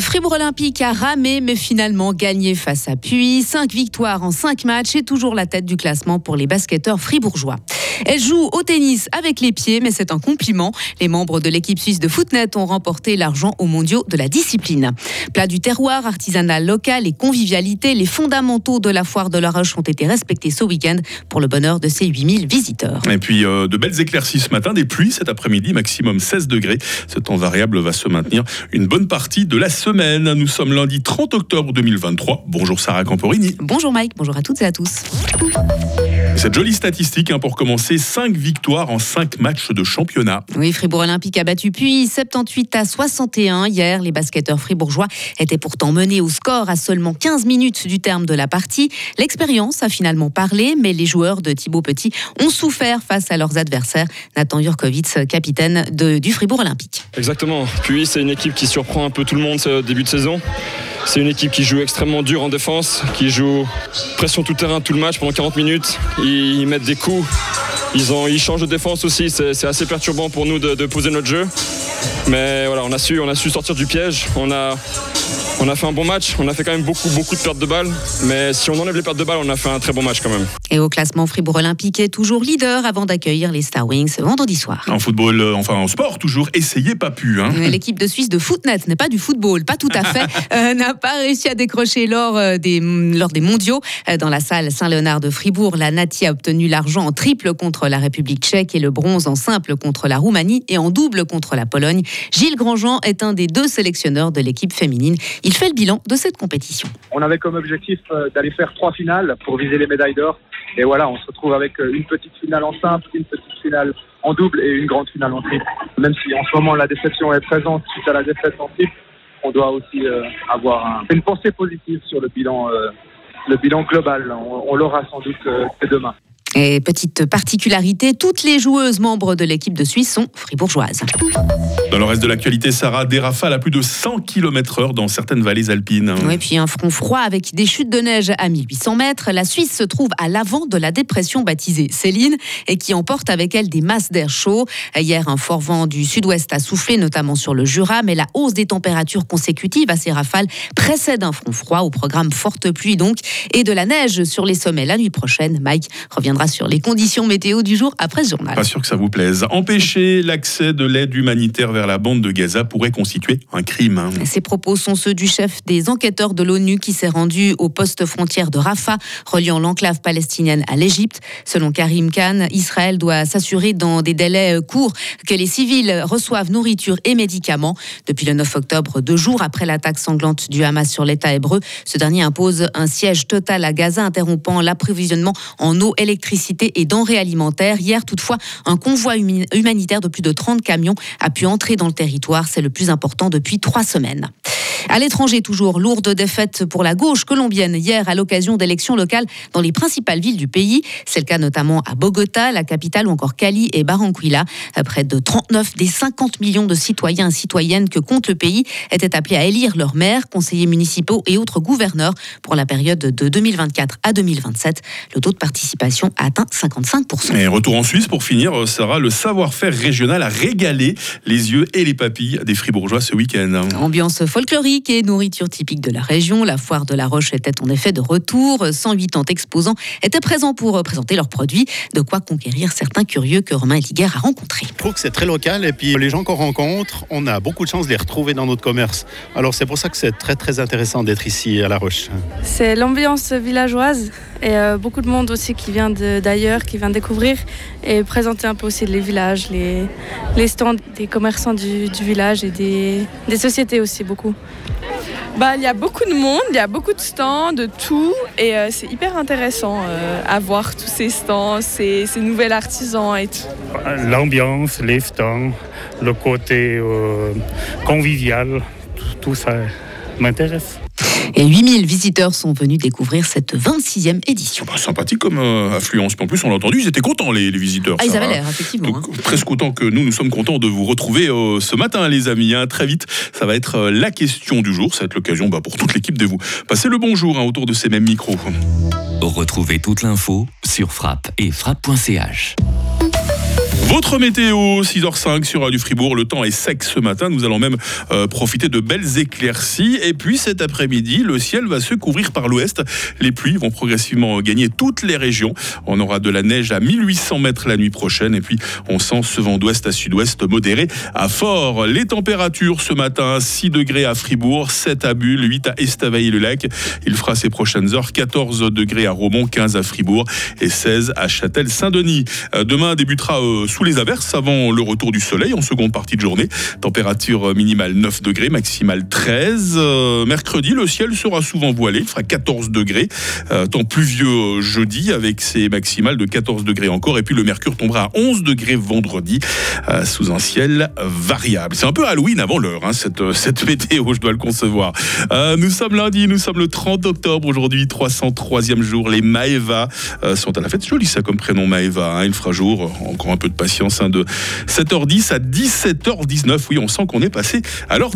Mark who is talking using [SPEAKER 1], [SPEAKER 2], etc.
[SPEAKER 1] Fribourg Olympique a ramé mais finalement gagné face à Puy. Cinq victoires en cinq matchs et toujours la tête du classement pour les basketteurs fribourgeois. Elle joue au tennis avec les pieds, mais c'est un compliment. Les membres de l'équipe suisse de Footnet ont remporté l'argent aux mondiaux de la discipline. Plat du terroir, artisanal local et convivialité, les fondamentaux de la foire de la Roche ont été respectés ce week-end pour le bonheur de ses 8000 visiteurs.
[SPEAKER 2] Et puis euh, de belles éclaircies ce matin, des pluies cet après-midi, maximum 16 degrés. Ce temps variable va se maintenir une bonne partie de la semaine. Nous sommes lundi 30 octobre 2023. Bonjour Sarah Camporini.
[SPEAKER 1] Bonjour Mike, bonjour à toutes et à tous.
[SPEAKER 2] Cette jolie statistique hein, pour commencer, 5 victoires en 5 matchs de championnat.
[SPEAKER 1] Oui, Fribourg Olympique a battu puis 78 à 61 hier. Les basketteurs fribourgeois étaient pourtant menés au score à seulement 15 minutes du terme de la partie. L'expérience a finalement parlé, mais les joueurs de Thibaut Petit ont souffert face à leurs adversaires. Nathan Jurkovic, capitaine de, du Fribourg Olympique.
[SPEAKER 3] Exactement. Puis c'est une équipe qui surprend un peu tout le monde ce début de saison. C'est une équipe qui joue extrêmement dur en défense, qui joue pression tout terrain tout le match pendant 40 minutes. Ils mettent des coups, ils, ont, changent de défense aussi. C'est assez perturbant pour nous de, poser notre jeu. Mais voilà, on a su, sortir du piège. On a fait un bon match. On a fait quand même beaucoup, beaucoup de pertes de balles. Mais si on enlève les pertes de balles, on a fait un très bon match quand même.
[SPEAKER 1] Et au classement, Fribourg Olympique est toujours leader avant d'accueillir les Star Wings vendredi soir.
[SPEAKER 2] En football, euh, enfin en sport, toujours essayez pas pu. Hein.
[SPEAKER 1] L'équipe de Suisse de Footnet n'est pas du football, pas tout à fait, euh, n'a pas réussi à décrocher lors, euh, des, lors des mondiaux. Dans la salle Saint-Léonard de Fribourg, la Nati a obtenu l'argent en triple contre la République tchèque et le bronze en simple contre la Roumanie et en double contre la Pologne. Gilles Grandjean est un des deux sélectionneurs de l'équipe féminine. Il fait le bilan de cette compétition.
[SPEAKER 4] On avait comme objectif euh, d'aller faire trois finales pour viser les médailles d'or. Et voilà, on se retrouve avec euh, une petite finale en simple, une petite finale en double et une grande finale en triple. Même si en ce moment la déception est présente suite à la défaite en triple, on doit aussi euh, avoir un- une pensée positive sur le bilan, euh, le bilan global. On, on l'aura sans doute euh, demain.
[SPEAKER 1] Et petite particularité, toutes les joueuses membres de l'équipe de Suisse sont fribourgeoises.
[SPEAKER 2] Dans le reste de l'actualité, Sarah, des rafales à plus de 100 km/h dans certaines vallées alpines.
[SPEAKER 1] Oui, puis un front froid avec des chutes de neige à 1800 mètres. La Suisse se trouve à l'avant de la dépression baptisée Céline et qui emporte avec elle des masses d'air chaud. Hier, un fort vent du sud-ouest a soufflé, notamment sur le Jura, mais la hausse des températures consécutives à ces rafales précède un front froid au programme forte pluie donc et de la neige sur les sommets la nuit prochaine. Mike reviendra sur les conditions météo du jour après ce journal.
[SPEAKER 2] Pas sûr que ça vous plaise. Empêcher l'accès de l'aide humanitaire vers la bande de Gaza pourrait constituer un crime. hein.
[SPEAKER 1] Ces propos sont ceux du chef des enquêteurs de l'ONU qui s'est rendu au poste frontière de Rafah, reliant l'enclave palestinienne à l'Égypte. Selon Karim Khan, Israël doit s'assurer dans des délais euh, courts que les civils reçoivent nourriture et médicaments. Depuis le 9 octobre, deux jours après l'attaque sanglante du Hamas sur l'État hébreu, ce dernier impose un siège total à Gaza, interrompant l'approvisionnement en eau, électricité et denrées alimentaires. Hier, toutefois, un convoi humanitaire de plus de 30 camions a pu entrer dans le territoire. C'est le plus important depuis trois semaines. À l'étranger, toujours, lourde défaite pour la gauche colombienne hier à l'occasion d'élections locales dans les principales villes du pays. C'est le cas notamment à Bogota, la capitale, ou encore Cali et Barranquilla. Près de 39 des 50 millions de citoyens et citoyennes que compte le pays étaient appelés à élire leurs maires, conseillers municipaux et autres gouverneurs pour la période de 2024 à 2027. Le taux de participation a atteint 55%.
[SPEAKER 2] Et retour en Suisse pour finir, euh, Sarah, le savoir-faire régional a régalé les yeux et les papilles des Fribourgeois ce week-end.
[SPEAKER 1] Ambiance folklorique et nourriture typique de la région. La foire de la Roche était en effet de retour. 180 exposants étaient présents pour euh, présenter leurs produits. De quoi conquérir certains curieux que Romain Eliguer a rencontrés.
[SPEAKER 5] Je trouve que c'est très local et puis les gens qu'on rencontre, on a beaucoup de chance de les retrouver dans notre commerce. Alors c'est pour ça que c'est très très intéressant d'être ici à La Roche.
[SPEAKER 6] C'est l'ambiance villageoise et euh, beaucoup de monde aussi qui vient d'ailleurs, qui vient découvrir et présenter un peu aussi les villages, les, les stands des commerçants du, du village et des, des sociétés aussi beaucoup.
[SPEAKER 7] Bah, il y a beaucoup de monde, il y a beaucoup de stands, de tout, et euh, c'est hyper intéressant euh, à voir tous ces stands, ces, ces nouveaux artisans et tout.
[SPEAKER 8] L'ambiance, les stands, le côté euh, convivial, tout, tout ça m'intéresse.
[SPEAKER 1] Et 8000 visiteurs sont venus découvrir cette 26e édition.
[SPEAKER 2] Bah, sympathique comme euh, affluence. En plus, on l'a entendu, ils étaient contents, les, les visiteurs.
[SPEAKER 1] Ah, ils avaient l'air, effectivement.
[SPEAKER 2] Donc,
[SPEAKER 1] hein.
[SPEAKER 2] presque autant que nous, nous sommes contents de vous retrouver euh, ce matin, les amis. hein. Très vite, ça va être euh, la question du jour. Ça va être l'occasion bah, pour toute l'équipe de vous passer le bonjour hein, autour de ces mêmes micros.
[SPEAKER 9] Retrouvez toute l'info sur frappe et frappe.ch.
[SPEAKER 2] Votre météo, 6h05 sur du Fribourg. Le temps est sec ce matin. Nous allons même euh, profiter de belles éclaircies. Et puis cet après-midi, le ciel va se couvrir par l'ouest. Les pluies vont progressivement gagner toutes les régions. On aura de la neige à 1800 mètres la nuit prochaine. Et puis on sent ce vent d'ouest à sud-ouest modéré à fort. Les températures ce matin, 6 degrés à Fribourg, 7 à Bulle, 8 à Estavayer-le-Lac. Il fera ces prochaines heures 14 degrés à Romont, 15 à Fribourg et 16 à Châtel-Saint-Denis. Euh, demain débutera euh, sous les averses avant le retour du soleil en seconde partie de journée. Température minimale 9 degrés, maximale 13. Euh, mercredi, le ciel sera souvent voilé, il fera 14 degrés. Euh, temps pluvieux jeudi avec ses maximales de 14 degrés encore. Et puis le mercure tombera à 11 degrés vendredi euh, sous un ciel variable. C'est un peu Halloween avant l'heure, hein, cette, cette météo, je dois le concevoir. nous sommes lundi, nous sommes le 30 octobre aujourd'hui, 303e jour. Les Maeva sont à la fête. Joli ça comme prénom Maeva. Hein. Il fera jour, encore un peu de patience, de 7h10 à 17h19. Oui, on sent qu'on est passé